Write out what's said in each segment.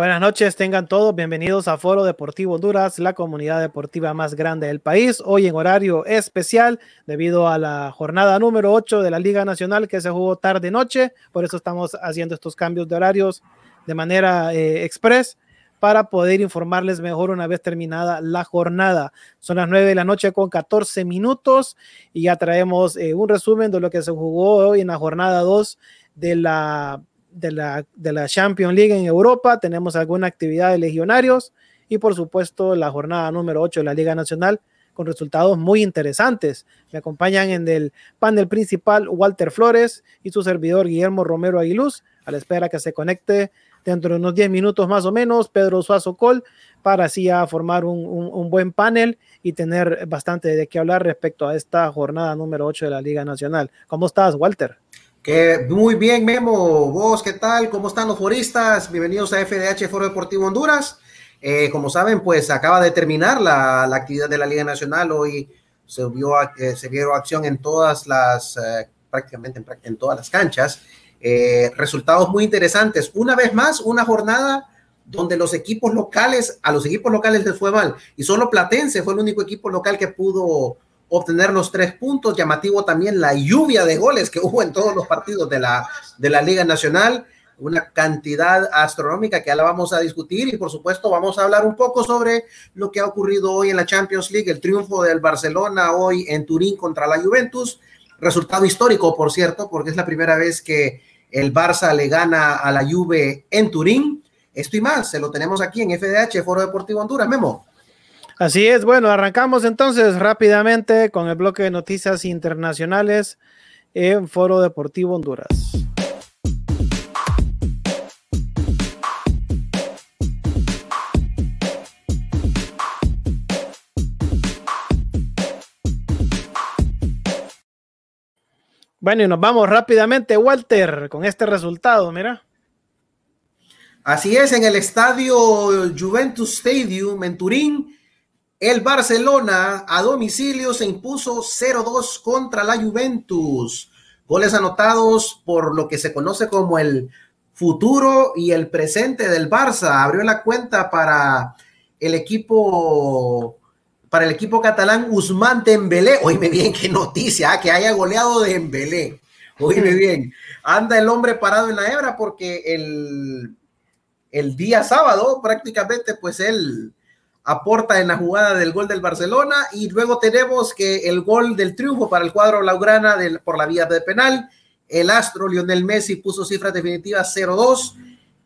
Buenas noches, tengan todos bienvenidos a Foro Deportivo Honduras, la comunidad deportiva más grande del país. Hoy en horario especial debido a la jornada número 8 de la Liga Nacional que se jugó tarde-noche. Por eso estamos haciendo estos cambios de horarios de manera eh, express para poder informarles mejor una vez terminada la jornada. Son las 9 de la noche con 14 minutos y ya traemos eh, un resumen de lo que se jugó hoy en la jornada 2 de la de la, de la Champions League en Europa, tenemos alguna actividad de legionarios y por supuesto la jornada número 8 de la Liga Nacional con resultados muy interesantes. Me acompañan en el panel principal Walter Flores y su servidor Guillermo Romero Aguiluz, a la espera que se conecte dentro de unos 10 minutos más o menos Pedro Suazo Col para así formar un, un, buen panel y tener bastante de qué hablar respecto a esta jornada número 8 de la Liga Nacional. ¿Cómo estás, Walter? Que muy bien, Memo. Vos, ¿qué tal? ¿Cómo están los foristas? Bienvenidos a FDH Foro Deportivo Honduras. Eh, como saben, pues acaba de terminar la, actividad de la Liga Nacional. Hoy se vio, eh, se vieron acción en todas las, eh, prácticamente en, en, todas las canchas. Eh, resultados muy interesantes. Una vez más, una jornada donde los equipos locales, a los equipos locales les fue mal. Y solo Platense fue el único equipo local que pudo obtener los tres puntos. Llamativo también la lluvia de goles que hubo en todos los partidos de la, de la Liga Nacional, una cantidad astronómica que ya la vamos a discutir y por supuesto vamos a hablar un poco sobre lo que ha ocurrido hoy en la Champions League, el triunfo del Barcelona hoy en Turín contra la Juventus, resultado histórico por cierto, porque es la primera vez que el Barça le gana a la Juve en Turín. Esto y más, se lo tenemos aquí en FDH, Foro Deportivo Honduras. Memo. Así es, bueno, arrancamos entonces rápidamente con el bloque de noticias internacionales en Foro Deportivo Honduras. Bueno, y nos vamos rápidamente, Walter, con este resultado, mira. Así es, en el estadio Juventus Stadium en Turín, el Barcelona a domicilio se impuso 0-2 contra la Juventus. Goles anotados por lo que se conoce como el futuro y el presente del Barça. Abrió la cuenta para el equipo para el equipo catalán Usman Dembélé. Oíme bien, qué noticia, ah, que haya goleado de Dembélé. Oíme bien, anda el hombre parado en la hebra porque el, el día sábado prácticamente pues él aporta en la jugada del gol del Barcelona y luego tenemos que el gol del triunfo para el cuadro Laugrana del, por la vía de penal, el astro Lionel Messi puso cifras definitivas 0-2.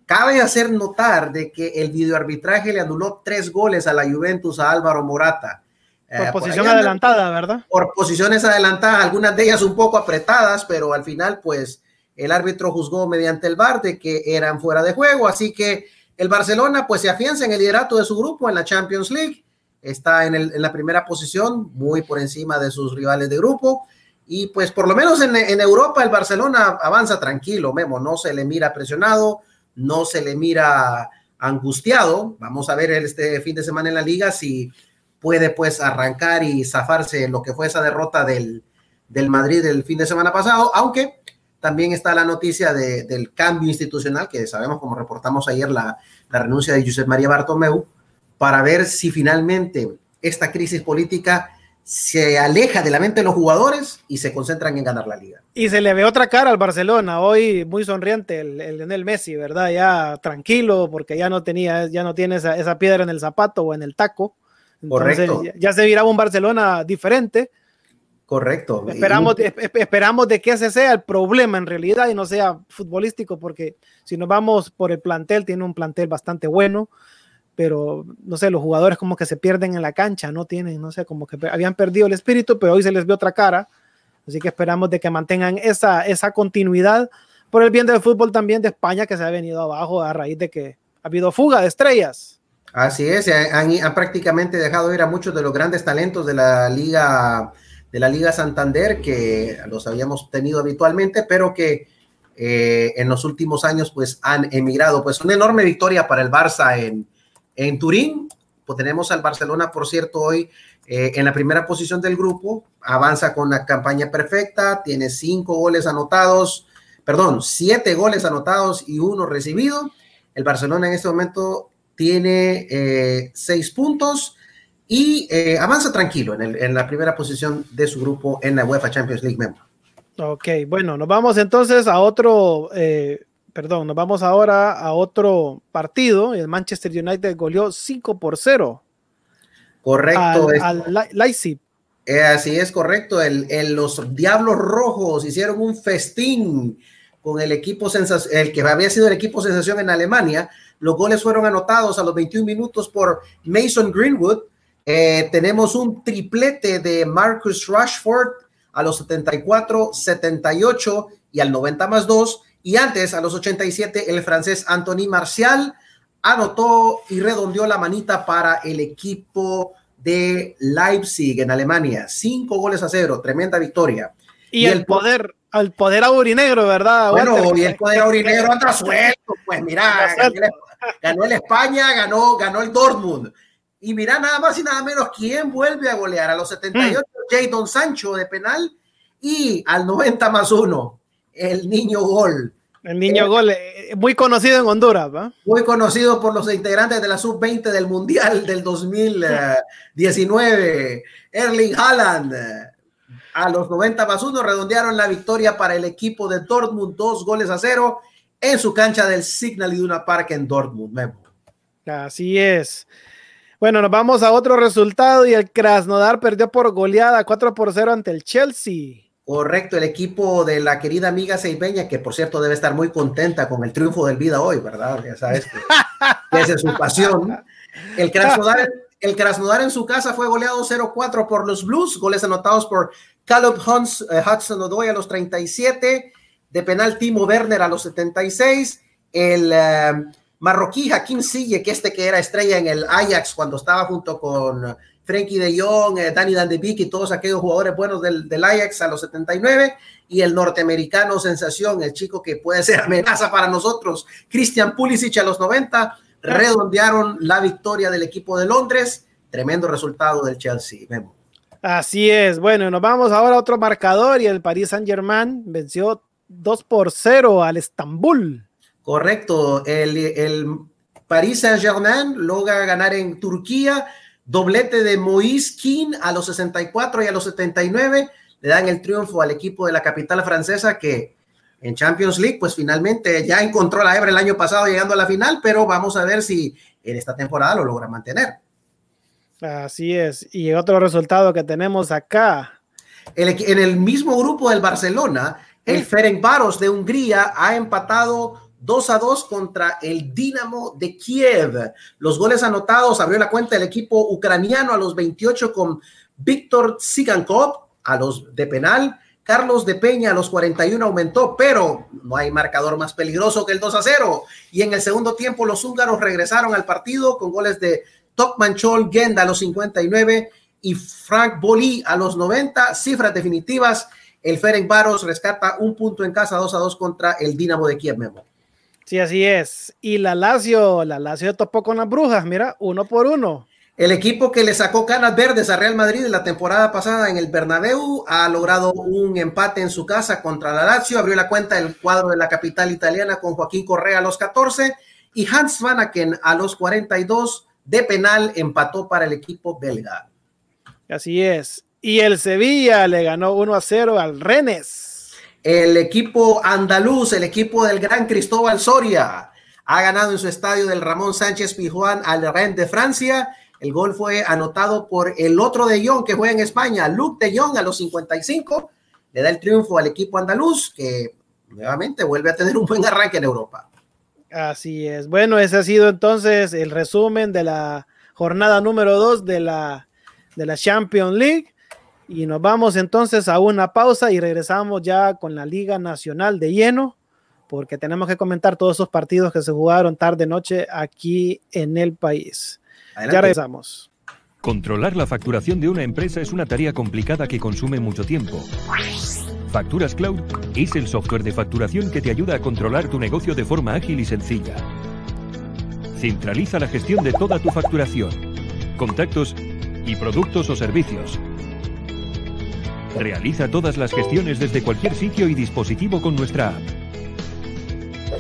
Cabe hacer notar de que el videoarbitraje le anuló tres goles a la Juventus a Álvaro Morata. Por eh, posición adelantada, ¿verdad? Por posiciones adelantadas, algunas de ellas un poco apretadas, pero al final, pues, el árbitro juzgó mediante el VAR de que eran fuera de juego, así que el Barcelona pues se afianza en el liderato de su grupo en la Champions League, está en, la primera posición, muy por encima de sus rivales de grupo. Y pues por lo menos en, Europa el Barcelona avanza tranquilo, Memo, no se le mira presionado, no se le mira angustiado. Vamos a ver este fin de semana en la liga si puede pues arrancar y zafarse lo que fue esa derrota del, del Madrid el fin de semana pasado, aunque también está la noticia del cambio institucional, que sabemos, como reportamos ayer, la, renuncia de Josep María Bartomeu, para ver si finalmente esta crisis política se aleja de la mente de los jugadores y se concentran en ganar la liga. Y se le ve otra cara al Barcelona, hoy muy sonriente el, el Messi, ¿verdad? Ya tranquilo, porque ya no tenía, ya no tiene esa, piedra en el zapato o en el taco. Correcto. Ya, se viraba un Barcelona diferente, Correcto. Esperamos, esperamos de que ese sea el problema en realidad y no sea futbolístico, porque si nos vamos por el plantel, tiene un plantel bastante bueno, pero no sé, los jugadores como que se pierden en la cancha, no tienen, no sé, como que habían perdido el espíritu, pero hoy se les ve otra cara. Así que esperamos de que mantengan esa, esa continuidad por el bien del fútbol también de España, que se ha venido abajo a raíz de que ha habido fuga de estrellas. Así es, han, han prácticamente dejado ir a muchos de los grandes talentos de la liga de la Liga Santander, que los habíamos tenido habitualmente, pero que eh, en los últimos años pues han emigrado. Pues una enorme victoria para el Barça en, en Turín. Pues tenemos al Barcelona, por cierto, hoy eh, en la primera posición del grupo, avanza con la campaña perfecta, tiene cinco goles anotados, perdón, siete goles anotados y uno recibido. El Barcelona en este momento tiene eh, seis puntos y eh, avanza tranquilo en, la primera posición de su grupo en la UEFA Champions League. Member. Ok, bueno, nos vamos entonces a otro, eh, perdón, nos vamos ahora a otro partido. El Manchester United goleó 5 por 0. Correcto. Al, Leipzig. así es, correcto. El, los Diablos Rojos hicieron un festín con el equipo sensación, el que había sido el equipo sensación en Alemania. Los goles fueron anotados a los 21 minutos por Mason Greenwood. Eh, tenemos un triplete de Marcus Rashford a los 74, 78 y al 90 más 2. Y antes, a los 87, el francés Anthony Martial anotó y redondeó la manita para el equipo de Leipzig en Alemania. Cinco goles a cero, tremenda victoria. Y, el poder, al poder aurinegro, ¿verdad? Bueno, y el poder aurinegro anda suelto, pues mira, ganó el España, ganó, ganó el Dortmund. Y mira nada más y nada menos quién vuelve a golear a los 78, mm. Jadon Sancho de penal y al 90 más uno, el niño gol. El niño eh, gol, eh, muy conocido en Honduras, ¿va? Muy conocido por los integrantes de la sub-20 del Mundial del 2019. Erling Haaland, a los 90 más 1 redondearon la victoria para el equipo de Dortmund, dos goles a cero en su cancha del Signal Iduna Park en Dortmund. Así es. Bueno, nos vamos a otro resultado y el Krasnodar perdió por goleada 4 por 0 ante el Chelsea. Correcto, el equipo de la querida amiga Seibeña, que por cierto debe estar muy contenta con el triunfo del Vida hoy, ¿verdad? Ya sabes que, esa es su pasión. El Krasnodar, el Krasnodar en su casa fue goleado 0-4 por los Blues, goles anotados por Caleb eh, Hudson Odoy a los 37, de penal Timo Werner a los 76, el uh, marroquí Hakim Sille, que este que era estrella en el Ajax cuando estaba junto con Frankie de Jong, eh, Danny Van y todos aquellos jugadores buenos del, del, Ajax a los 79, y el norteamericano sensación, el chico que puede ser amenaza para nosotros, Christian Pulisic a los 90, redondearon la victoria del equipo de Londres, tremendo resultado del Chelsea. Memo. Así es. Bueno, nos vamos ahora a otro marcador y el Paris Saint Germain venció 2 por 0 al Estambul. Correcto. El, el Paris Saint Germain logra ganar en Turquía. Doblete de Moïse King a los 64 y a los 79 le dan el triunfo al equipo de la capital francesa que en Champions League, pues finalmente ya encontró la hebra el año pasado llegando a la final, pero vamos a ver si en esta temporada lo logra mantener. Así es. Y otro resultado que tenemos acá. en el mismo grupo del Barcelona, el Ferencváros de Hungría ha empatado 2 a 2 contra el Dinamo de Kiev. Los goles anotados abrió la cuenta el equipo ucraniano a los 28 con Víctor Sigankov a los de penal. Carlos de Peña a los 41 aumentó, pero no hay marcador más peligroso que el 2 a 0. Y en el segundo tiempo los húngaros regresaron al partido con goles de Tokmanchol Genda a los 59 y Frank Boli a los 90. Cifras definitivas. El Ferenc Varos rescata un punto en casa 2 a 2 contra el Dinamo de Kiev, Memo. Sí, así es. Y la Lazio, la Lazio topó con las brujas, mira, uno por uno. El equipo que le sacó canas verdes a Real Madrid la temporada pasada en el Bernabéu ha logrado un empate en su casa contra la Lazio. Abrió la cuenta el cuadro de la capital italiana con Joaquín Correa a los 14 y Hans Vanaken a los 42 de penal empató para el equipo belga. Así es. Y el Sevilla le ganó 1 a 0 al Rennes. El equipo andaluz, el equipo del gran Cristóbal Soria, ha ganado en su estadio del Ramón Sánchez Pijuán al Rennes de Francia. El gol fue anotado por el otro de Jong que juega en España, Luke de Jong a los 55. Le da el triunfo al equipo andaluz que nuevamente vuelve a tener un buen arranque en Europa. Así es. Bueno, ese ha sido entonces el resumen de la jornada número 2 de la, de la Champions League. Y nos vamos entonces a una pausa y regresamos ya con la Liga Nacional de lleno, porque tenemos que comentar todos esos partidos que se jugaron tarde noche aquí en el país. Ya regresamos. Controlar la facturación de una empresa es una tarea complicada que consume mucho tiempo. Facturas Cloud es el software de facturación que te ayuda a controlar tu negocio de forma ágil y sencilla. Centraliza la gestión de toda tu facturación, contactos y productos o servicios. Realiza todas las gestiones desde cualquier sitio y dispositivo con nuestra app.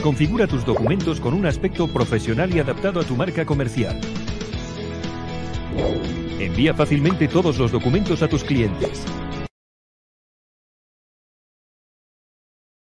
Configura tus documentos con un aspecto profesional y adaptado a tu marca comercial. Envía fácilmente todos los documentos a tus clientes.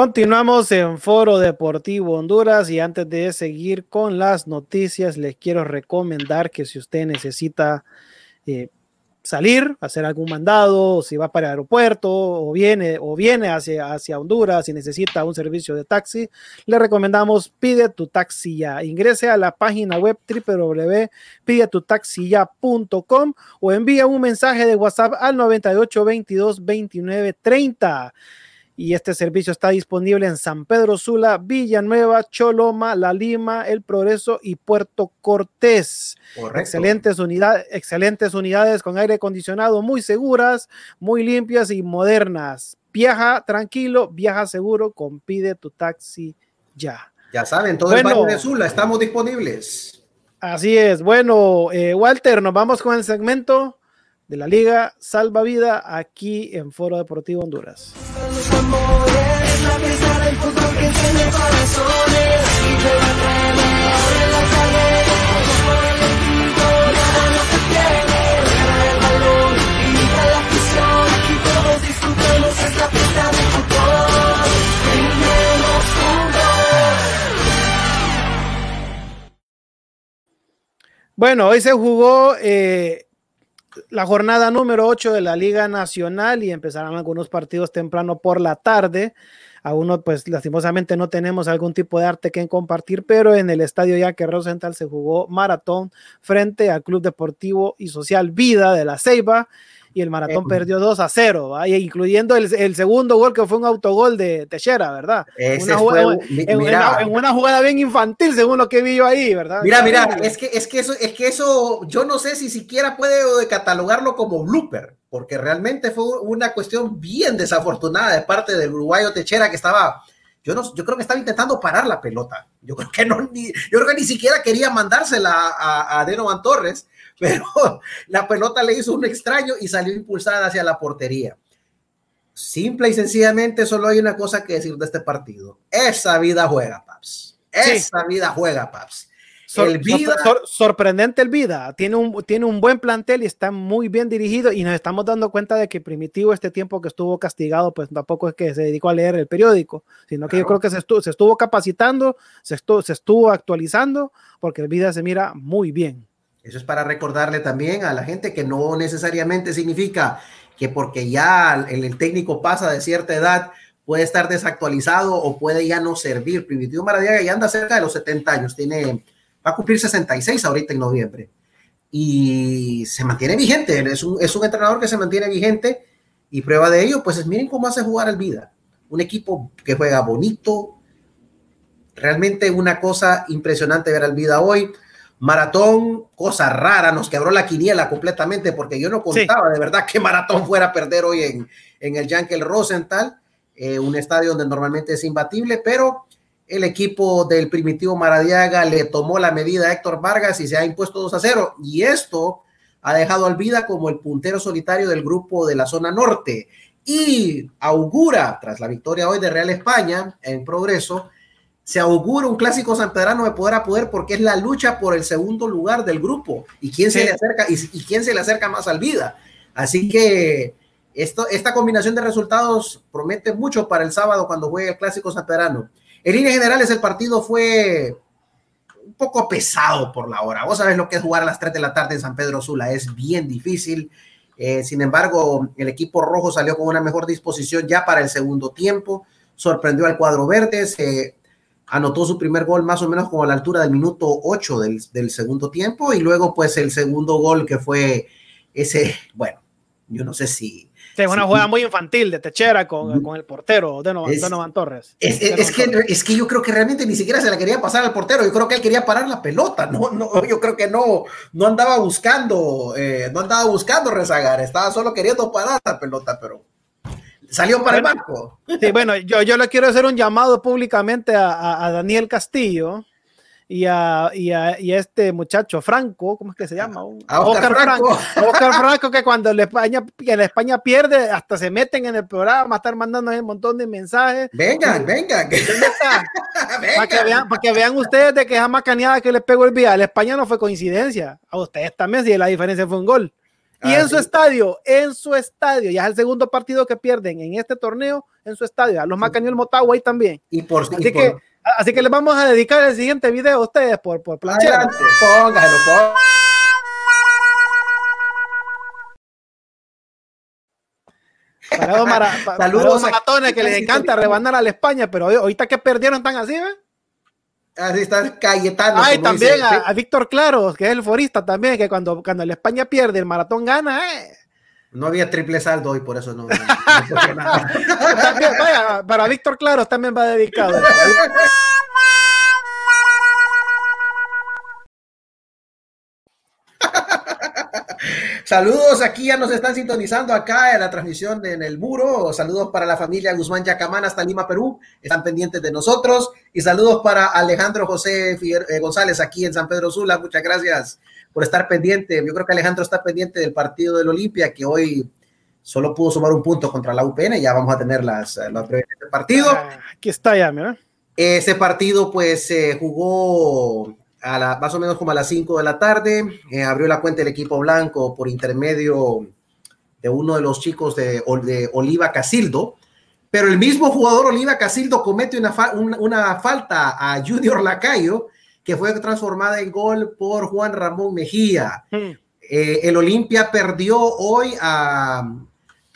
Continuamos en Foro Deportivo Honduras y antes de seguir con las noticias, les quiero recomendar que si usted necesita eh, salir, hacer algún mandado, si va para el aeropuerto o viene, o viene hacia, hacia Honduras y necesita un servicio de taxi, le recomendamos Pide tu taxi ya. Ingrese a la página web www.pidetutaxiya.com o envía un mensaje de WhatsApp al 98 22 29 30 y este servicio está disponible en San Pedro Sula, Villanueva, Choloma, La Lima, El Progreso y Puerto Cortés. Excelentes unidades, excelentes unidades con aire acondicionado, muy seguras, muy limpias y modernas. Viaja tranquilo, viaja seguro, compide tu taxi ya. Ya saben, todo el Valle de Sula estamos disponibles. Así es. Bueno, eh, Walter, nos vamos con el segmento de la Liga Salva Vida aquí en Foro Deportivo Honduras. Bueno, hoy se jugó eh, la jornada número 8 de la Liga Nacional y empezarán algunos partidos temprano por la tarde. Aún pues lastimosamente no tenemos algún tipo de arte que compartir, pero en el estadio Yaque Rosenthal se jugó maratón frente al Club Deportivo y Social Vida de la Ceiba y el Maratón perdió 2 a 0, incluyendo el, el, segundo gol que fue un autogol de Techera, ¿verdad? Una jugada, en, una, jugada bien infantil, según lo que vi yo ahí, ¿verdad? Mira, mira, es que, es, que eso, es que eso, yo no sé si siquiera puede catalogarlo como blooper, porque realmente fue una cuestión bien desafortunada de parte del uruguayo Techera que estaba yo, no, yo creo que estaba intentando parar la pelota. Yo creo que no, ni, yo creo que ni siquiera quería mandársela a, a Denovan Torres, pero la pelota le hizo un extraño y salió impulsada hacia la portería. Simple y sencillamente solo hay una cosa que decir de este partido. Esa vida juega, Paps. Esa vida juega, Paps. el sorprendente el Vida. Tiene un, tiene un buen plantel y está muy bien dirigido y nos estamos dando cuenta de que Primitivo este tiempo que estuvo castigado, pues tampoco es que se dedicó a leer el periódico, sino que yo creo que se estuvo, se estuvo capacitando, se estuvo, se estuvo actualizando porque el Vida se mira muy bien. Eso es para recordarle también a la gente que no necesariamente significa que porque ya el, técnico pasa de cierta edad puede estar desactualizado o puede ya no servir. Primitivo Maradiaga ya anda cerca de los 70 años, tiene, va a cumplir 66 ahorita en noviembre y se mantiene vigente. Es un, es un entrenador que se mantiene vigente y prueba de ello, pues es, miren cómo hace jugar al vida. Un equipo que juega bonito, realmente una cosa impresionante ver al vida hoy Maratón, cosa rara, nos quebró la quiniela completamente porque yo no contaba de verdad que Maratón fuera a perder hoy en, en el Yankel Rosenthal, eh, un estadio donde normalmente es imbatible, pero el equipo del primitivo Maradiaga le tomó la medida a Héctor Vargas y se ha impuesto 2 a 0. Y esto ha dejado al Vida como el puntero solitario del grupo de la zona norte y augura, tras la victoria hoy de Real España en progreso, se augura un clásico sanpedrano de poder a poder porque es la lucha por el segundo lugar del grupo y quién se le acerca y, quién se le acerca más al vida. Así que esto, esta combinación de resultados promete mucho para el sábado cuando juegue el clásico sanpedrano. En líneas generales el partido fue un poco pesado por la hora. Vos sabés lo que es jugar a las 3 de la tarde en San Pedro Sula, es bien difícil. Eh, sin embargo, el equipo rojo salió con una mejor disposición ya para el segundo tiempo, sorprendió al cuadro verde, se anotó su primer gol más o menos como a la altura del minuto 8 del, del, segundo tiempo y luego pues el segundo gol que fue ese, bueno, yo no sé si... Sí, una jugada muy infantil de Techera con, con el portero Donovan, es, Donovan Torres. Es, es, que, es que yo creo que realmente ni siquiera se la quería pasar al portero, yo creo que él quería parar la pelota, no, no yo creo que no, no andaba buscando, eh, no andaba buscando rezagar, estaba solo queriendo parar la pelota, pero Salió para el banco. Sí, bueno, yo, yo le quiero hacer un llamado públicamente a, a Daniel Castillo y a, y, a, y a, este muchacho Franco, ¿cómo es que se llama? A Oscar, Franco. Franco. Oscar Franco, que cuando la España, la España pierde, hasta se meten en el programa, estar mandando un montón de mensajes. Vengan, vengan. para, que vean, para que vean ustedes de que esa macaneada que les pegó el día. La España no fue coincidencia. A ustedes también, si la diferencia fue un gol. Y en su estadio, en su estadio, ya es el segundo partido que pierden en este torneo, en su estadio. A los Macaños el Motagua ahí también. Y por, así, que, así que les vamos a dedicar el siguiente video a ustedes por, por planchar. Póngalo, póngalo. Para Saludos para los maratones que les encanta rebanar a la España, pero ahorita que perdieron están así, ¿ves? Así está Cayetano. Ay, también dice, a, a, Víctor Claros, que es el forista también, que cuando, cuando la España pierde, el maratón gana, eh. No había triple saldo hoy, por eso no. no, también, vaya, para Víctor Claros también va dedicado. Saludos, aquí ya nos están sintonizando acá en la transmisión de, en el muro. Saludos para la familia Guzmán Yacamán hasta Lima, Perú. Están pendientes de nosotros. Y saludos para Alejandro José eh, González aquí en San Pedro Sula. Muchas gracias por estar pendiente. Yo creo que Alejandro está pendiente del partido del Olimpia, que hoy solo pudo sumar un punto contra la UPN. Ya vamos a tener las, las del partido. Ah, aquí está ya, mira. Ese partido pues se eh, jugó a la, más o menos como a las 5 de la tarde, eh, abrió la cuenta el equipo blanco por intermedio de uno de los chicos de, de Oliva Casildo, pero el mismo jugador Oliva Casildo comete una, fa, una, una, falta a Junior Lacayo, que fue transformada en gol por Juan Ramón Mejía. Hmm. Eh, el Olimpia perdió hoy a,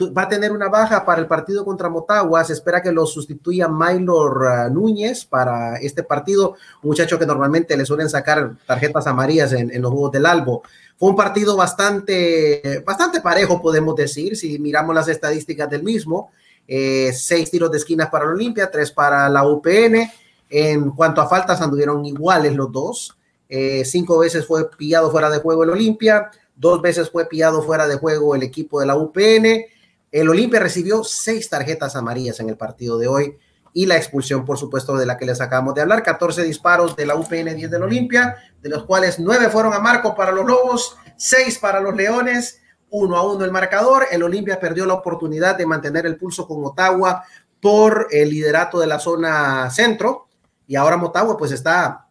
va a tener una baja para el partido contra Motagua. Se espera que lo sustituya Maylor uh, Núñez para este partido, un muchacho que normalmente le suelen sacar tarjetas amarillas en, los juegos del Albo. Fue un partido bastante, bastante parejo, podemos decir, si miramos las estadísticas del mismo. Eh, seis tiros de esquinas para el Olimpia, tres para la UPN. En cuanto a faltas, anduvieron iguales los dos. Eh, cinco veces fue pillado fuera de juego el Olimpia, dos veces fue pillado fuera de juego el equipo de la UPN el Olimpia recibió seis tarjetas amarillas en el partido de hoy y la expulsión, por supuesto, de la que les acabamos de hablar. 14 disparos de la UPN, 10 del Olimpia, de los cuales 9 fueron a Marco para los Lobos, 6 para los Leones, 1 a 1 el marcador. El Olimpia perdió la oportunidad de mantener el pulso con Motagua por el liderato de la zona centro y ahora Motagua pues está,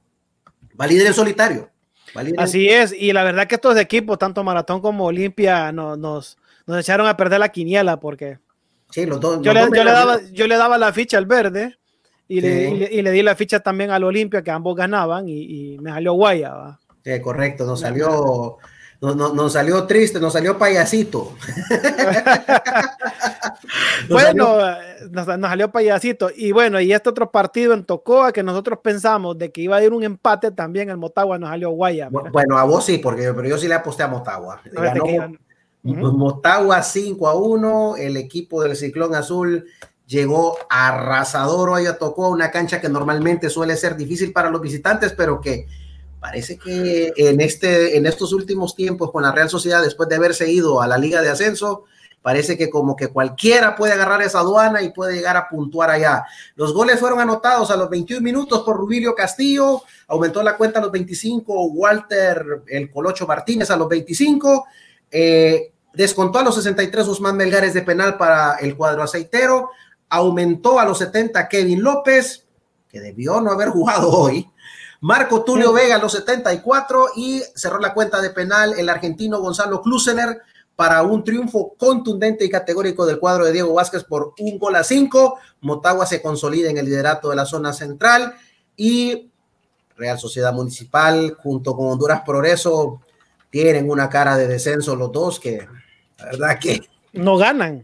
va líder en solitario. Así es, y la verdad que estos equipos, tanto Maratón como Olimpia, no, nos nos echaron a perder la quiniela porque sí, los dos, yo, los le, dos yo, le daba, yo, le, daba, la ficha al verde y, sí. le, y, le, y, le, di la ficha también al Olimpia que ambos ganaban y, me salió guaya. correcto, nos salió, nos, nos, nos, salió triste, nos salió payasito. bueno, salió... Nos, salió payasito. Y bueno, y este otro partido en Tocoa que nosotros pensamos de que iba a ir un empate también, el Motagua nos salió guaya. Bueno, a vos sí, porque pero yo sí le aposté a Motagua. Ganó, Uh -huh. Motagua 5 a 1, el equipo del Ciclón Azul llegó arrasador hoy a tocó una cancha que normalmente suele ser difícil para los visitantes, pero que Parece que en, este, en estos últimos tiempos con la Real Sociedad, después de haberse ido a la Liga de Ascenso, parece que como que cualquiera puede agarrar esa aduana y puede llegar a puntuar allá. Los goles fueron anotados a los 21 minutos por Rubilio Castillo, aumentó la cuenta a los 25, Walter el Colocho Martínez a los 25, eh, descontó a los 63 Usman Melgares de penal para el cuadro aceitero, aumentó a los 70 Kevin López, que debió no haber jugado hoy, Marco Tulio Vega a los 74 y cerró la cuenta de penal el argentino Gonzalo Klusener para un triunfo contundente y categórico del cuadro de Diego Vázquez por un gol a cinco. Motagua se consolida en el liderato de la zona central y Real Sociedad Municipal junto con Honduras Progreso tienen una cara de descenso los dos que la verdad que no ganan.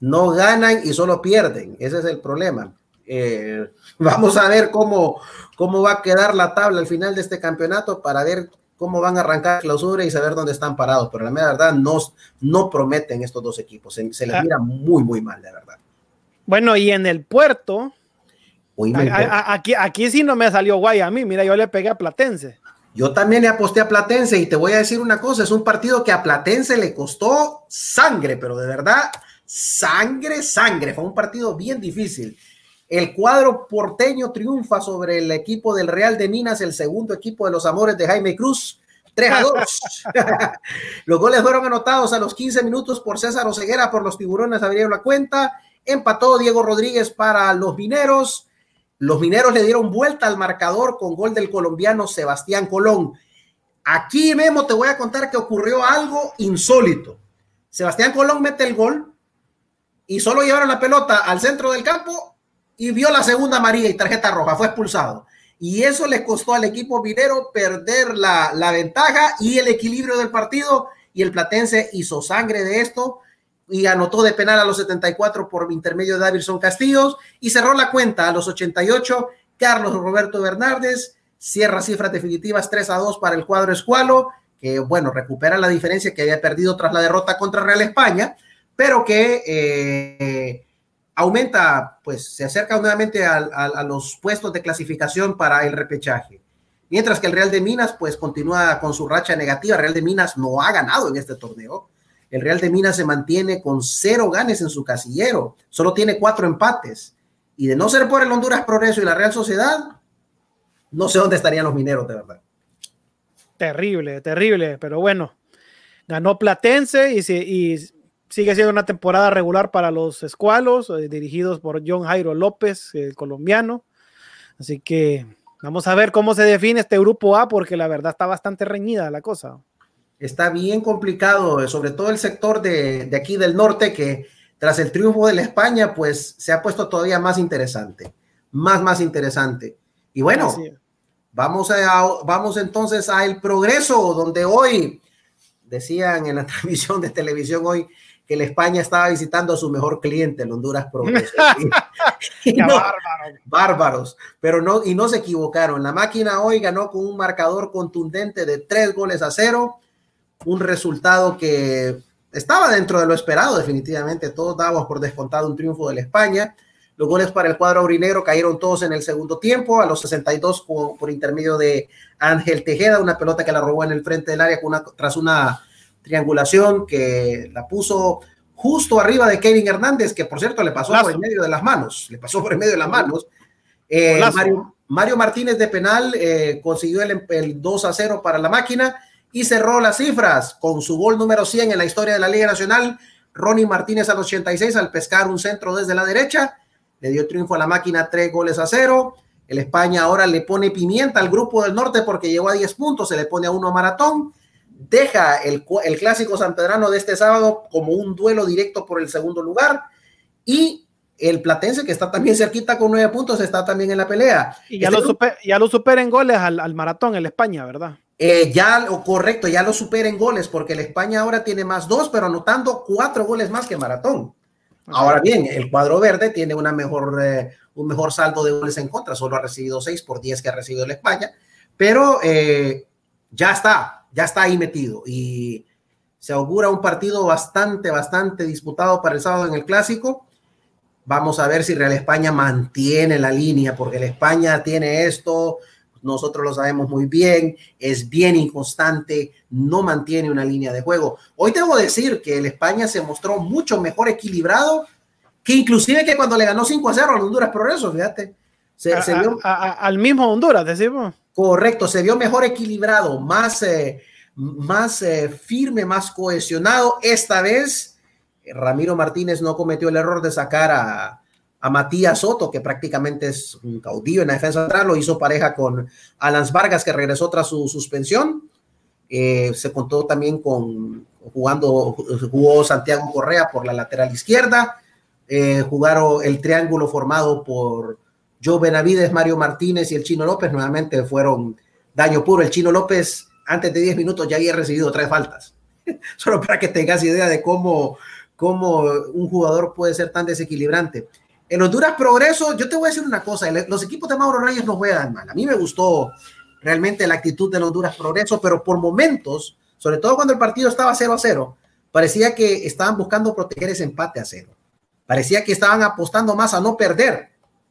No ganan y solo pierden. Ese es el problema. Eh, vamos a ver cómo, cómo va a quedar la tabla al final de este campeonato para ver cómo van a arrancar clausura y saber dónde están parados. Pero la verdad no, no prometen estos dos equipos. Se, les ah. mira muy, muy mal, de verdad. Bueno, y en el puerto, aquí, aquí sí no me salió guay a mí. Mira, yo le pegué a Platense. Yo también le aposté a Platense y te voy a decir una cosa, es un partido que a Platense le costó sangre, pero de verdad, sangre, sangre. Fue un partido bien difícil. El cuadro porteño triunfa sobre el equipo del Real de Minas, el segundo equipo de los Amores de Jaime Cruz. 3 a 2. los goles fueron anotados a los 15 minutos por César Oseguera por los tiburones abrieron la cuenta. Empató Diego Rodríguez para los mineros. Los mineros le dieron vuelta al marcador con gol del colombiano Sebastián Colón. Aquí, Memo, te voy a contar que ocurrió algo insólito. Sebastián Colón mete el gol y solo llevaron la pelota al centro del campo y vio la segunda amarilla y tarjeta roja, fue expulsado. Y eso le costó al equipo minero perder la, la ventaja y el equilibrio del partido. Y el Platense hizo sangre de esto y anotó de penal a los 74 por intermedio de Davidson Castillos y cerró la cuenta a los 88. Carlos Roberto Bernardes cierra cifras definitivas 3 a 2 para el cuadro Escualo, que bueno, recupera la diferencia que había perdido tras la derrota contra Real España, pero que eh, aumenta, pues se acerca nuevamente a, los puestos de clasificación para el repechaje. Mientras que el Real de Minas, pues continúa con su racha negativa. Real de Minas no ha ganado en este torneo. El Real de Minas se mantiene con cero ganes en su casillero. Solo tiene cuatro empates. Y de no ser por el Honduras Progreso y la Real Sociedad, no sé dónde estarían los mineros, de verdad. Terrible, terrible. Pero bueno, ganó Platense y, sigue siendo una temporada regular para los escualos, eh, dirigidos por John Jairo López, el colombiano. Así que vamos a ver cómo se define este grupo A, porque la verdad está bastante reñida la cosa. Está bien complicado, sobre todo el sector de, de aquí del norte, que tras el triunfo de la España, pues se ha puesto todavía más interesante, más, más interesante. Y bueno, vamos, a, vamos entonces al progreso, donde hoy, decían en la transmisión de televisión hoy, que la España estaba visitando a su mejor cliente, el Honduras Progreso. bárbaros. Pero no, y no se equivocaron. La máquina hoy ganó con un marcador contundente de tres goles a cero, un resultado que estaba dentro de lo esperado, definitivamente. Todos dábamos por descontado un triunfo de la España. Los goles para el cuadro aurinegro cayeron todos en el segundo tiempo, a los 62 por, por intermedio de Ángel Tejeda, una pelota que la robó en el frente del área tras una triangulación que la puso justo arriba de Kevin Hernández, que por cierto le pasó por en medio de las manos, le pasó por en medio de las manos. Eh, Mario, Martínez de penal eh, consiguió el, el, 2 a 0 para la máquina y cerró las cifras con su gol número 100 en la historia de la Liga Nacional. Ronnie Martínez al 86 al pescar un centro desde la derecha, le dio triunfo a la máquina, tres goles a cero. El España ahora le pone pimienta al grupo del norte porque llegó a 10 puntos, se le pone a uno a Maratón deja el, el clásico sanpedrano de este sábado como un duelo directo por el segundo lugar y el Platense, que está también cerquita con nueve puntos, está también en la pelea. Y ya, este lo, super, ya lo supera en goles al, maratón en España, ¿verdad? Eh, ya, correcto, ya lo supera en goles, porque el España ahora tiene más dos, pero anotando cuatro goles más que maratón. Ahora bien, el cuadro verde tiene una mejor, eh, un mejor saldo de goles en contra, solo ha recibido seis por diez que ha recibido el España, pero eh, ya está, ya está ahí metido y se augura un partido bastante, bastante disputado para el sábado en el clásico. Vamos a ver si Real España mantiene la línea, porque el España tiene esto, nosotros lo sabemos muy bien, es bien inconstante, no mantiene una línea de juego. Hoy debo decir que el España se mostró mucho mejor equilibrado que inclusive que cuando le ganó 5 a 0 a Honduras Progreso, fíjate. Se, vio, al mismo Honduras, decimos. Correcto, se vio mejor equilibrado, más, eh, más eh, firme, más cohesionado. Esta vez, Ramiro Martínez no cometió el error de sacar a, a Matías Soto, que prácticamente es un caudillo en la defensa central, lo hizo pareja con Alan Vargas, que regresó tras su suspensión. Eh, se contó también con jugando, jugó Santiago Correa por la lateral izquierda, eh, jugaron el triángulo formado por Joe Benavides, Mario Martínez y el Chino López, nuevamente fueron daño puro. El Chino López, antes de 10 minutos, ya había recibido tres faltas. Solo para que tengas idea de cómo, cómo un jugador puede ser tan desequilibrante. En Honduras Progreso, yo te voy a decir una cosa, los equipos de Mauro Reyes no juegan mal. A mí me gustó realmente la actitud de Honduras Progreso, pero por momentos, sobre todo cuando el partido estaba 0 a 0, parecía que estaban buscando proteger ese empate a cero. Parecía que estaban apostando más a no perder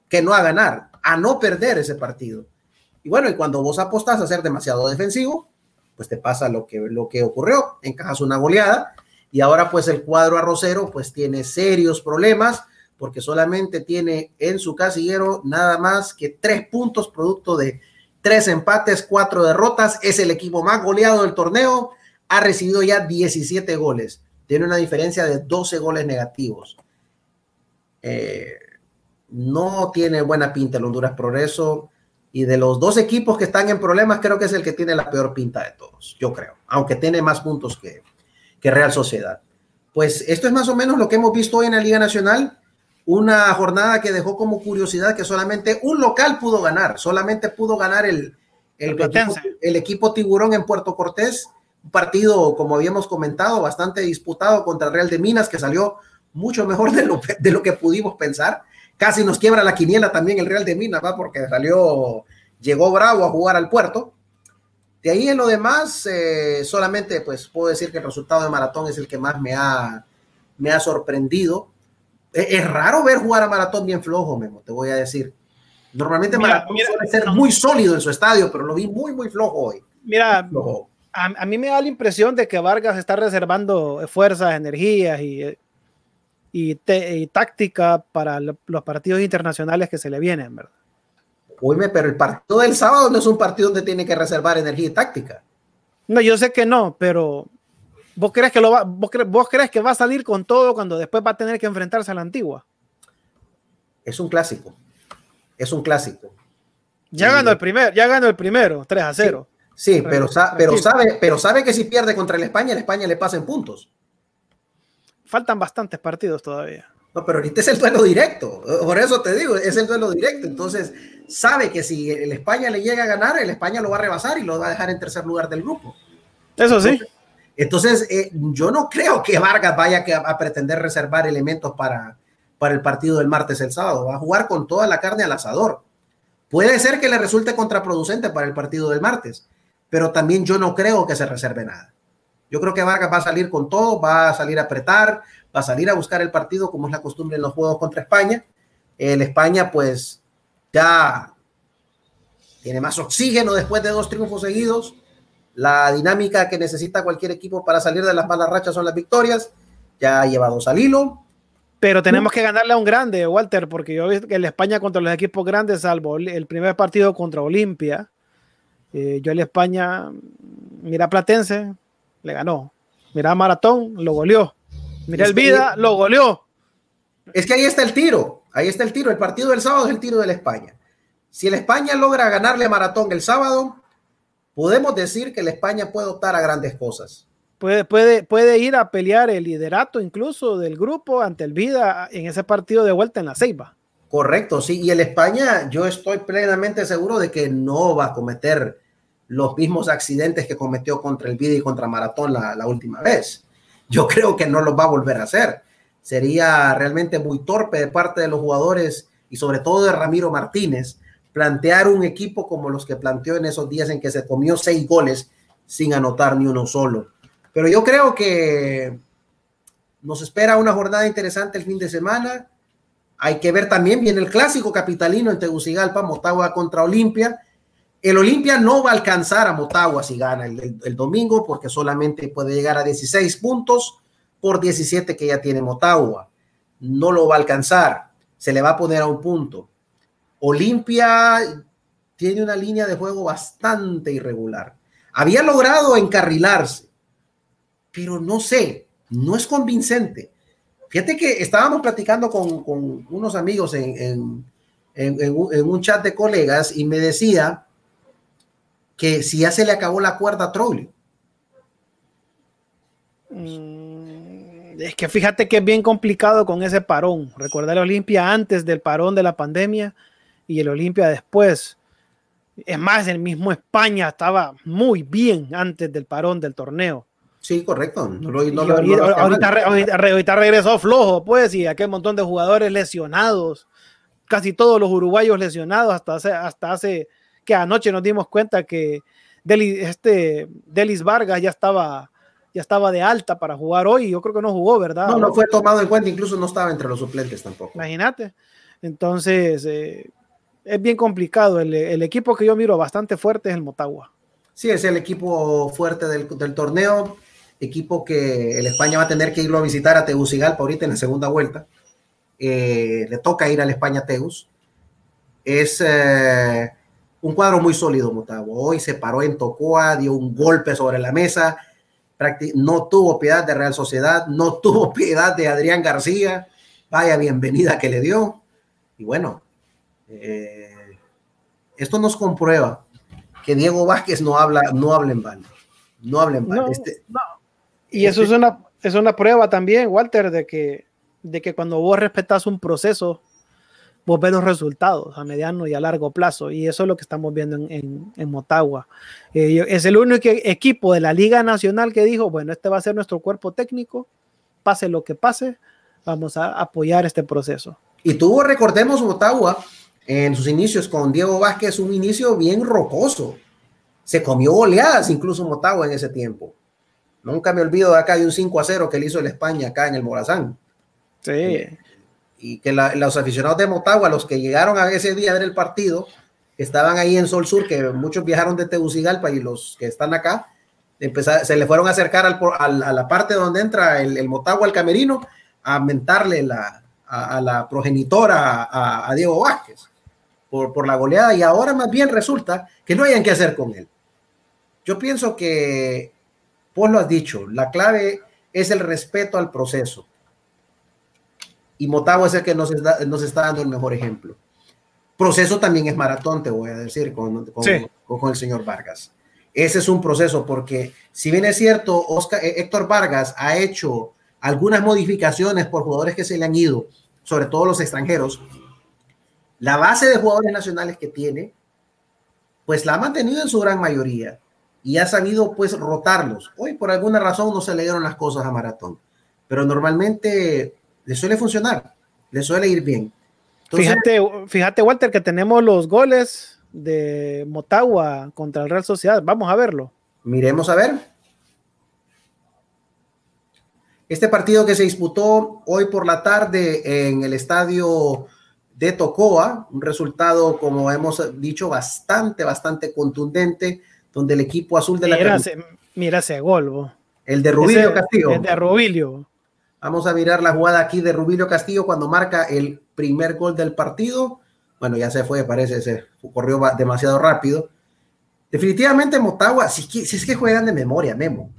que no a ganar, a no perder ese partido. Y bueno, y cuando vos apostás a ser demasiado defensivo, pues te pasa lo que, lo que ocurrió, encajas una goleada y ahora pues el cuadro arrocero pues tiene serios problemas porque solamente tiene en su casillero nada más que tres puntos, producto de tres empates, cuatro derrotas. Es el equipo más goleado del torneo. Ha recibido ya 17 goles. Tiene una diferencia de 12 goles negativos. Eh, no tiene buena pinta el Honduras Progreso. Y de los dos equipos que están en problemas, creo que es el que tiene la peor pinta de todos, yo creo, aunque tiene más puntos que, que Real Sociedad. Pues esto es más o menos lo que hemos visto hoy en la Liga Nacional una jornada que dejó como curiosidad que solamente un local pudo ganar, solamente pudo ganar el, el, equipo, el equipo, Tiburón en Puerto Cortés, un partido, como habíamos comentado, bastante disputado contra el Real de Minas, que salió mucho mejor de lo, de lo que pudimos pensar. Casi nos quiebra la quiniela también el Real de Minas, ¿va? porque salió, llegó bravo a jugar al puerto. De ahí en lo demás, eh, solamente pues puedo decir que el resultado de Maratón es el que más me ha, me ha sorprendido es, raro ver jugar a Maratón bien flojo, Memo, te voy a decir. Normalmente Maratón suele ser muy sólido en su estadio, pero lo vi muy, muy flojo hoy. Mira, A, mí me da la impresión de que Vargas está reservando fuerzas, energías y, y, táctica para los partidos internacionales que se le vienen, ¿verdad? Oye, pero el partido del sábado no es un partido donde tiene que reservar energía y táctica. No, yo sé que no, pero ¿Vos crees que lo va, vos, crees que va a salir con todo cuando después va a tener que enfrentarse a la antigua? Es un clásico. Es un clásico. Ya ganó el primer, ya ganó el primero, 3 a 0. Sí, pero, pero, sabe, pero sabe que si pierde contra el España, el España le pasa en puntos. Faltan bastantes partidos todavía. No, pero ahorita es el duelo directo. Por eso te digo, es el duelo directo. Entonces, sabe que si el España le llega a ganar, el España lo va a rebasar y lo va a dejar en tercer lugar del grupo. Eso sí. Entonces, eh, yo no creo que Vargas vaya a, pretender reservar elementos para, para el partido del martes el sábado. Va a jugar con toda la carne al asador. Puede ser que le resulte contraproducente para el partido del martes, pero también yo no creo que se reserve nada. Yo creo que Vargas va a salir con todo, va a salir a apretar, va a salir a buscar el partido como es la costumbre en los juegos contra España. El España pues ya tiene más oxígeno después de dos triunfos seguidos la dinámica que necesita cualquier equipo para salir de las malas rachas son las victorias. Ya ha llevado al hilo. Pero tenemos que ganarle a un grande, Walter, porque yo he visto que el España contra los equipos grandes, salvo el primer partido contra Olimpia, eh, yo el España, mira Platense, le ganó. Mira Maratón, lo goleó. Mira el Vida, lo goleó. Es que ahí está el tiro, ahí está el tiro. El partido del sábado es el tiro de la España. Si el España logra ganarle a Maratón el sábado, podemos decir que la España puede optar a grandes cosas. Puede, puede, puede ir a pelear el liderato incluso del grupo ante el Vida en ese partido de vuelta en la Ceiba. Correcto, sí. Y el España, yo estoy plenamente seguro de que no va a cometer los mismos accidentes que cometió contra el Vida y contra Maratón la, la última vez. Yo creo que no los va a volver a hacer. Sería realmente muy torpe de parte de los jugadores y sobre todo de Ramiro Martínez plantear un equipo como los que planteó en esos días en que se comió seis goles sin anotar ni uno solo. Pero yo creo que nos espera una jornada interesante el fin de semana. Hay que ver también bien el clásico capitalino en Tegucigalpa, Motagua contra Olimpia. El Olimpia no va a alcanzar a Motagua si gana el, el, domingo porque solamente puede llegar a 16 puntos por 17 que ya tiene Motagua. No lo va a alcanzar. Se le va a poner a un punto. Olimpia tiene una línea de juego bastante irregular. Había logrado encarrilarse, pero no sé, no es convincente. Fíjate que estábamos platicando con, con unos amigos en, en, en, un chat de colegas y me decía que si ya se le acabó la cuerda a. Mm, es que fíjate que es bien complicado con ese parón. Recordar el Olimpia antes del parón de la pandemia y el Olimpia después. Es más, el mismo España estaba muy bien antes del parón del torneo. Sí, correcto. ahorita, regresó flojo, pues, y aquel montón de jugadores lesionados, casi todos los uruguayos lesionados, hasta hace, hasta hace que anoche nos dimos cuenta que Delis, este, Delis Vargas ya estaba, ya estaba de alta para jugar hoy, yo creo que no jugó, ¿verdad? No, no fue tomado en cuenta, incluso no estaba entre los suplentes tampoco. Imagínate. Entonces, eh, es bien complicado. El, el, equipo que yo miro bastante fuerte es el Motagua. Sí, es el equipo fuerte del, del torneo equipo que el España va a tener que irlo a visitar a Tegucigalpa ahorita en la segunda vuelta. Eh, le toca ir al España Teus. Es eh, un cuadro muy sólido, Motagua. Hoy se paró en Tocoa, dio un golpe sobre la mesa, no tuvo piedad de Real Sociedad, no tuvo piedad de Adrián García. Vaya bienvenida que le dio. Y bueno, eh, esto nos comprueba que Diego Vázquez no habla, no habla en vano. No habla en vano. este, no y eso es una, es una prueba también, Walter, de que, de que cuando vos respetas un proceso, vos ves los resultados a mediano y a largo plazo. Y eso es lo que estamos viendo en, en, Motagua. Eh, es el único equipo de la Liga Nacional que dijo, bueno, este va a ser nuestro cuerpo técnico, pase lo que pase, vamos a apoyar este proceso. Y tuvo, recordemos, Motagua en sus inicios con Diego Vázquez, un inicio bien rocoso. Se comió oleadas incluso Motagua en ese tiempo. Nunca me olvido de acá de un 5 a 0 que le hizo el España acá en el Morazán. Sí. Y, que los aficionados de Motagua, los que llegaron a ese día a ver el partido, estaban ahí en Sol Sur, que muchos viajaron de Tegucigalpa y los que están acá, se le fueron a acercar al, a la parte donde entra el, Motagua al camerino a mentarle la, a, la progenitora, a, Diego Vázquez, por, por la goleada. Y ahora más bien resulta que no hayan que hacer con él. Yo pienso que Vos lo has dicho, la clave es el respeto al proceso. Y Motagua es el que nos está, nos está dando el mejor ejemplo. Proceso también es maratón, te voy a decir, con, con, el señor Vargas. Ese es un proceso porque si bien es cierto, Oscar, eh, Héctor Vargas ha hecho algunas modificaciones por jugadores que se le han ido, sobre todo los extranjeros, la base de jugadores nacionales que tiene, pues la ha mantenido en su gran mayoría y ha sabido pues rotarlos. Hoy por alguna razón no se le dieron las cosas a Maratón, pero normalmente le suele funcionar, le suele ir bien. fíjate, fíjate Walter que tenemos los goles de Motagua contra el Real Sociedad. Vamos a verlo. Miremos a ver. Este partido que se disputó hoy por la tarde en el estadio de Tocoa, un resultado, como hemos dicho, bastante, bastante contundente donde el equipo azul de la ese, mira ese gol, El de Rubilio Castillo. El de Rubilio. Vamos a mirar la jugada aquí de Rubilio Castillo cuando marca el primer gol del partido. Bueno, ya se fue, parece, se corrió demasiado rápido. Definitivamente Motagua, si, si es que juegan de memoria, Memo.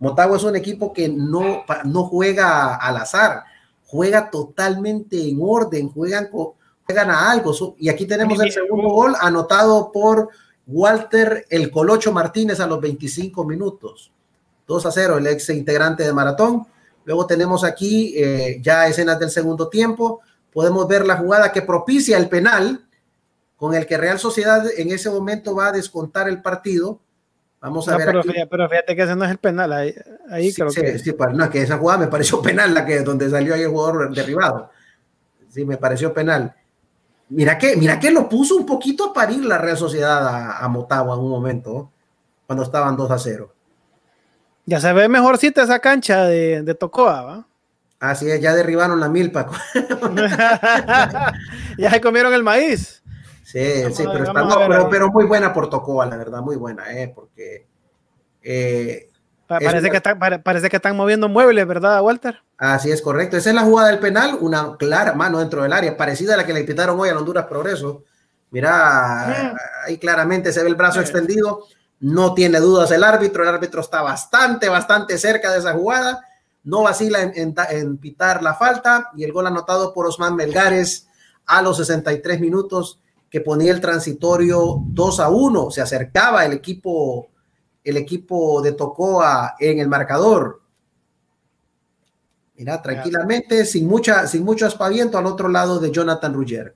Motagua es un equipo que no, no juega al azar, juega totalmente en orden, juegan, juegan a algo. Y aquí tenemos el segundo gol anotado por Walter El Colocho Martínez a los 25 minutos. 2 a 0, el ex integrante de Maratón. Luego tenemos aquí eh, ya escenas del segundo tiempo. Podemos ver la jugada que propicia el penal con el que Real Sociedad en ese momento va a descontar el partido. Vamos a ver. Pero, Fíjate, que ese no es el penal. Ahí, sí, creo que. Sí, no, que esa jugada me pareció penal, la que donde salió ahí el jugador derribado. Sí, me pareció penal. Mira que, mira que lo puso un poquito a parir la Real Sociedad a, Motagua en un momento, cuando estaban 2 a 0. Ya se ve mejorcita esa cancha de, de Tocoa, ¿va? Así es, ya derribaron la milpa. ya se comieron el maíz. Sí, sí, pero, pero, muy buena por Tocoa, la verdad, muy buena, ¿eh? porque... Eh, parece, que parece que están moviendo muebles, ¿verdad, Walter? Así es correcto. Esa es la jugada del penal, una clara mano dentro del área, parecida a la que le pitaron hoy a Honduras Progreso. Mira, mm. ahí claramente se ve el brazo extendido. No tiene dudas el árbitro. El árbitro está bastante, bastante cerca de esa jugada. No vacila en, en pitar la falta y el gol anotado por Osman Melgares a los 63 minutos que ponía el transitorio 2 a 1. Se acercaba el equipo, el equipo de Tocoa en el marcador. Mira, tranquilamente, sin, mucha, sin mucho aspaviento al otro lado de Jonathan Rugger.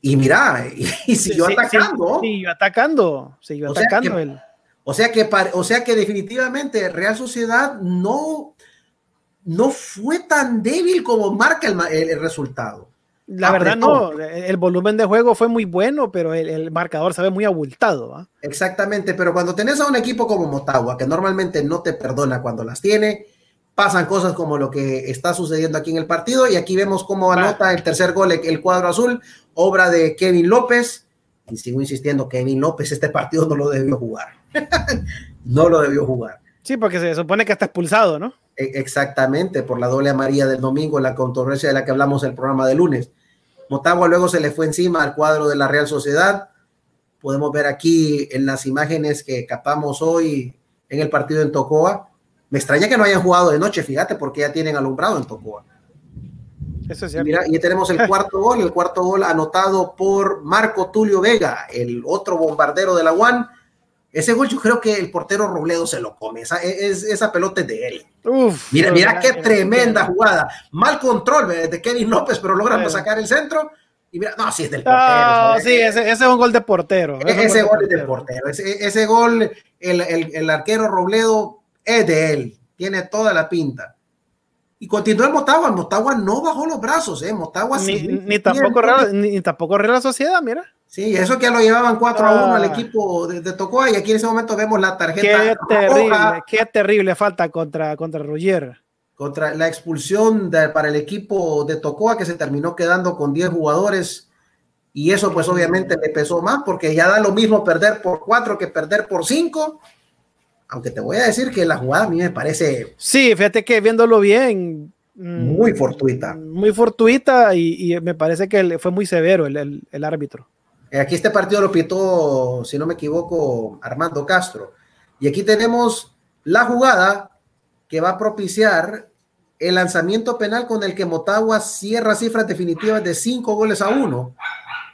Y mira, y, siguió atacando. siguió atacando, siguió o atacando sea que, O sea que, o sea que definitivamente Real Sociedad no, no fue tan débil como marca el resultado. La verdad no, el volumen de juego fue muy bueno, pero el, marcador se ve muy abultado. Exactamente, pero cuando tenés a un equipo como Motagua, que normalmente no te perdona cuando las tiene, pasan cosas como lo que está sucediendo aquí en el partido y aquí vemos cómo anota el tercer gol el cuadro azul, obra de Kevin López. Y sigo insistiendo, Kevin López este partido no lo debió jugar. no lo debió jugar. Sí, porque se supone que está expulsado, ¿no? E, exactamente, por la doble amarilla del domingo, la controversia de la que hablamos el programa de lunes. Motagua luego se le fue encima al cuadro de la Real Sociedad. Podemos ver aquí en las imágenes que capamos hoy en el partido en Tocoa. Me extraña que no hayan jugado de noche, fíjate, porque ya tienen alumbrado en Tocoa. Eso es Mira, y tenemos el cuarto gol, el cuarto gol anotado por Marco Tulio Vega, el otro bombardero de la UAN ese gol yo creo que el portero Robledo se lo come. Esa, es, esa pelota es de él. mira, mira qué tremenda jugada. Mal control de Kevin López, pero logran sacar el centro. Y mira, no, sí es del portero. Ah, sí, ese, ese, es un gol de portero. Ese, gol, es del portero. Ese, ese gol, el, el, el, arquero Robledo es de él. Tiene toda la pinta. Y continúa Motagua. Motagua no bajó los brazos, ¿eh? Motagua ni, ni, tampoco, ni, tampoco Real Sociedad, mira. Sí, eso que ya lo llevaban 4 a 1 al ah. equipo de, de, Tocoa y aquí en ese momento vemos la tarjeta. Qué terrible, qué terrible falta contra, contra Roger. Contra la expulsión para el equipo de Tocoa que se terminó quedando con 10 jugadores y eso pues obviamente le pesó más porque ya da lo mismo perder por 4 que perder por 5. Aunque te voy a decir que la jugada a mí me parece... Sí, fíjate que viéndolo bien... Muy fortuita. Muy fortuita y, me parece que fue muy severo el, el árbitro. Eh, aquí este partido lo pitó, si no me equivoco, Armando Castro. Y aquí tenemos la jugada que va a propiciar el lanzamiento penal con el que Motagua cierra cifras definitivas de cinco goles a uno.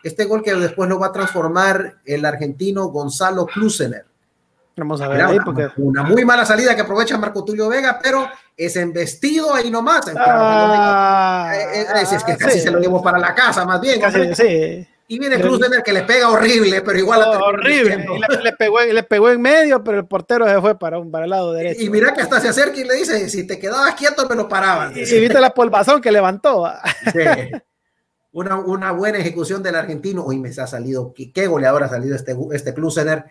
Este gol que después lo va a transformar el argentino Gonzalo Klusener. Vamos a ver ahí porque... una, muy mala salida que aprovecha Marco Tulio Vega, pero es embestido ahí nomás. Ah, eh, eh, es, que casi se lo llevo para la casa, más bien. Casi, sí. Y viene Cruz el que le pega horrible, pero igual. horrible. le, pegó, le pegó en medio, pero el portero se fue para, un, para el lado derecho. Y mira que hasta se acerca y le dice: si te quedabas quieto, me lo paraban. Y, viste la polvazón que levantó. Sí. Una, una, buena ejecución del argentino. Hoy me ha salido, qué, qué goleador ha salido este, este Klusener.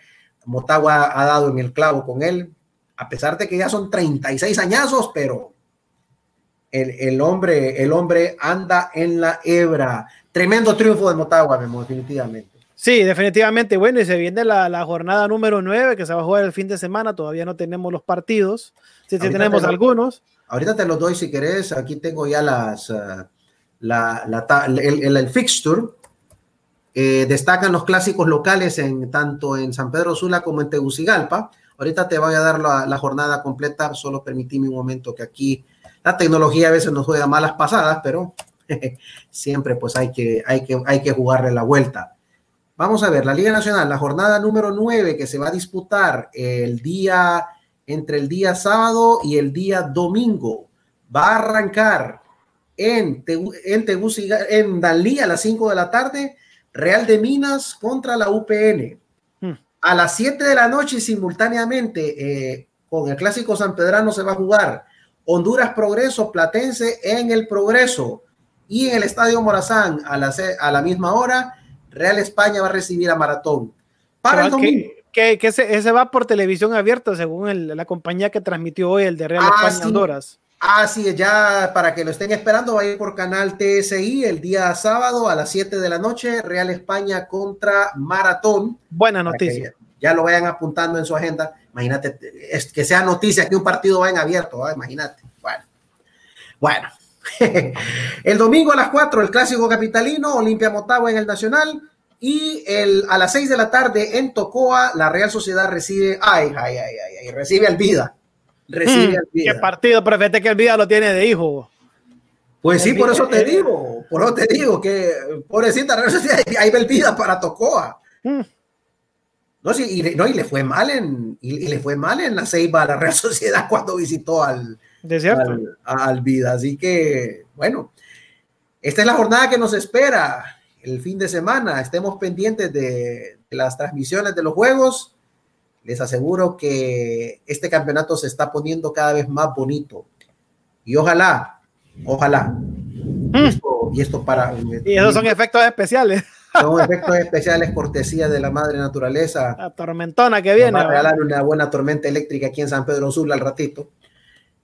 Motagua ha dado en el clavo con él, a pesar de que ya son 36 añazos, pero el, el, hombre, el hombre anda en la hebra. Tremendo triunfo de Motagua, definitivamente. Sí, definitivamente. Bueno, y se viene la, jornada número 9 que se va a jugar el fin de semana. Todavía no tenemos los partidos. Sí, sí tenemos algunos. Ahorita te los doy si querés. Aquí tengo ya las, uh, la, el, el, fixture. Eh, destacan los clásicos locales en tanto en San Pedro Sula como en Tegucigalpa. Ahorita te voy a dar la, la jornada completa. Solo permitime un momento que aquí la tecnología a veces nos juega malas pasadas, pero siempre pues hay que, hay, que, hay que jugarle la vuelta. Vamos a ver, la Liga Nacional, la jornada número 9 que se va a disputar el día, entre el día sábado y el día domingo, va a arrancar en, en, en Dalí a las 5 de la tarde, Real de Minas contra la UPN. Hmm. A las 7 de la noche simultáneamente eh, con el clásico San Pedrano se va a jugar Honduras Progreso Platense en el Progreso. Y en el Estadio Morazán, a la, a la misma hora, Real España va a recibir a Maratón. Para el domingo. Que, que, ese, va por televisión abierta, según la compañía que transmitió hoy el de Real ah, España Honduras. Así es, ya para que lo estén esperando, va a ir por canal TSI el día sábado a las 7 de la noche, Real España contra Maratón. Buena noticia. Ya, lo vayan apuntando en su agenda. Imagínate, es, que sea noticia que un partido vaya en abierto, imagínate. Bueno, bueno. el domingo a las 4, el clásico capitalino, Olimpia Motagua en el Nacional. Y el, a las 6 de la tarde en Tocoa, la Real Sociedad recibe, ay, ay, ay, ay, recibe al Vida recibe mm, ¿Qué partido? Pero fíjate que el vida lo tiene de hijo. Pues sí, por eso te digo, por eso te digo que pobrecita, ahí va el vida para Tocoa. Mm. No, sí, y, no, y le fue mal en, y, le fue mal en la Ceiba a la Real Sociedad cuando visitó al, al, al, Vida. Así que, bueno, esta es la jornada que nos espera el fin de semana. Estemos pendientes de las transmisiones de los juegos les aseguro que este campeonato se está poniendo cada vez más bonito. Y ojalá, ojalá. Mm. Y, esto, para... Y esos son efectos especiales. Son efectos especiales, cortesía de la madre naturaleza. La tormentona que viene. a regalar una buena tormenta eléctrica aquí en San Pedro Sur al ratito.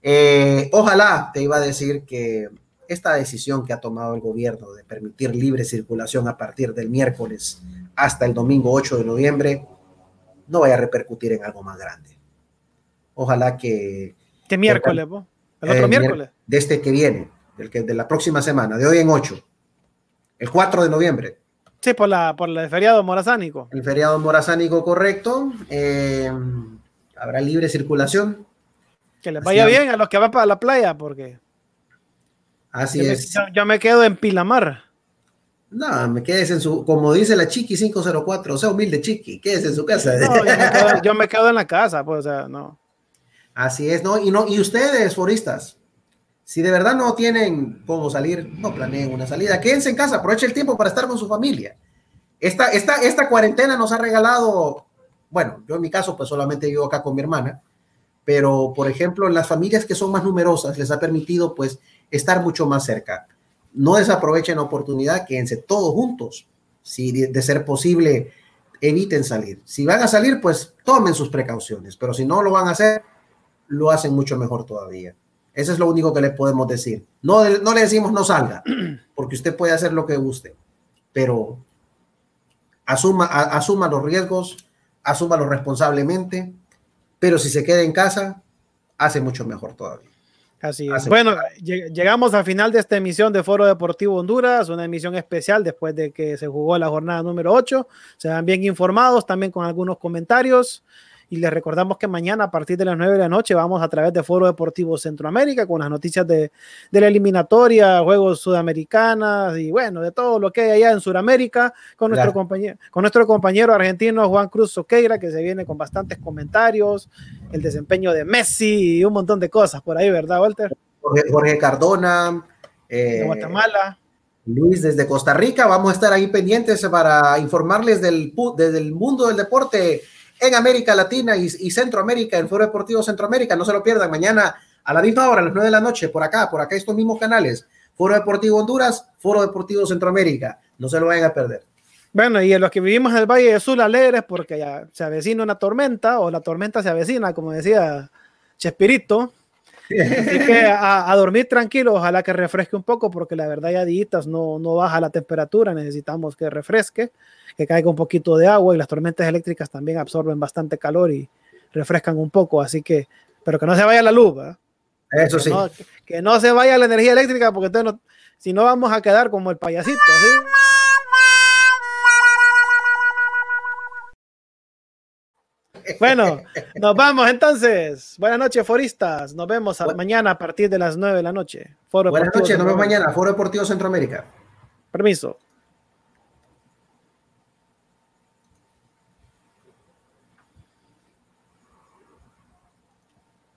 Eh, ojalá te iba a decir que esta decisión que ha tomado el gobierno de permitir libre circulación a partir del miércoles hasta el domingo 8 de noviembre no vaya a repercutir en algo más grande. Ojalá que... ¿Qué miércoles? ¿El otro miércoles? De este que viene, del que, de la próxima semana, de hoy en 8, el 4 de noviembre. Sí, por, la, por el feriado morazánico. El feriado morazánico, correcto. Eh, habrá libre circulación. Que les vaya bien a los que van para la playa, porque... Así es. yo, me quedo en Pilamar. No, me quedes en su, como dice la Chiqui 504, o sea, humilde Chiqui, quédese en su casa. yo, me quedo, en la casa, pues, o sea, no. Así es, ¿no? Y, no, y ustedes, foristas, si de verdad no tienen cómo salir, no planeen una salida, quédense en casa, aprovechen el tiempo para estar con su familia. Esta, esta, esta cuarentena nos ha regalado, bueno, yo en mi caso, pues solamente vivo acá con mi hermana, pero por ejemplo, las familias que son más numerosas les ha permitido, pues, estar mucho más cerca no desaprovechen la oportunidad, quédense todos juntos. Si de, ser posible, eviten salir. Si van a salir, pues tomen sus precauciones, pero si no lo van a hacer, lo hacen mucho mejor todavía. Eso es lo único que les podemos decir. No, no le decimos no salga, porque usted puede hacer lo que guste, pero asuma, asuma los riesgos, asúmalo responsablemente, pero si se queda en casa, hace mucho mejor todavía. Así es. Bueno, llegamos al final de esta emisión de Foro Deportivo Honduras, una emisión especial después de que se jugó la jornada número 8. Se van bien informados, también con algunos comentarios. Y les recordamos que mañana a partir de las 9 de la noche vamos a través de Foro Deportivo Centroamérica con las noticias de, la eliminatoria, Juegos Sudamericanas y bueno, de todo lo que hay allá en Sudamérica con nuestro, compañero, con nuestro compañero argentino Juan Cruz Soqueira, que se viene con bastantes comentarios, el desempeño de Messi y un montón de cosas por ahí, ¿verdad, Walter? Jorge, Cardona. de eh, Guatemala. Luis desde Costa Rica, vamos a estar ahí pendientes para informarles del, desde el mundo del deporte en América Latina y, Centroamérica, en Foro Deportivo Centroamérica. No se lo pierdan mañana a la misma hora, a las 9 de la noche, por acá, por acá estos mismos canales. Foro Deportivo Honduras, Foro Deportivo Centroamérica. No se lo vayan a perder. Bueno, y en los que vivimos en el Valle de Sul alegres porque ya se avecina una tormenta o la tormenta se avecina, como decía Chespirito. Así que a, dormir tranquilo, ojalá que refresque un poco porque la verdad ya días no, no baja la temperatura, necesitamos que refresque que caiga un poquito de agua y las tormentas eléctricas también absorben bastante calor y refrescan un poco, así que, pero que no se vaya la luz, Eso sí. que no se vaya la energía eléctrica porque entonces si no vamos a quedar como el payasito, Bueno, nos vamos entonces. Buenas noches, foristas. Nos vemos mañana a partir de las 9 de la noche. Buenas noches, nos vemos mañana. Foro Deportivo Centroamérica. Permiso.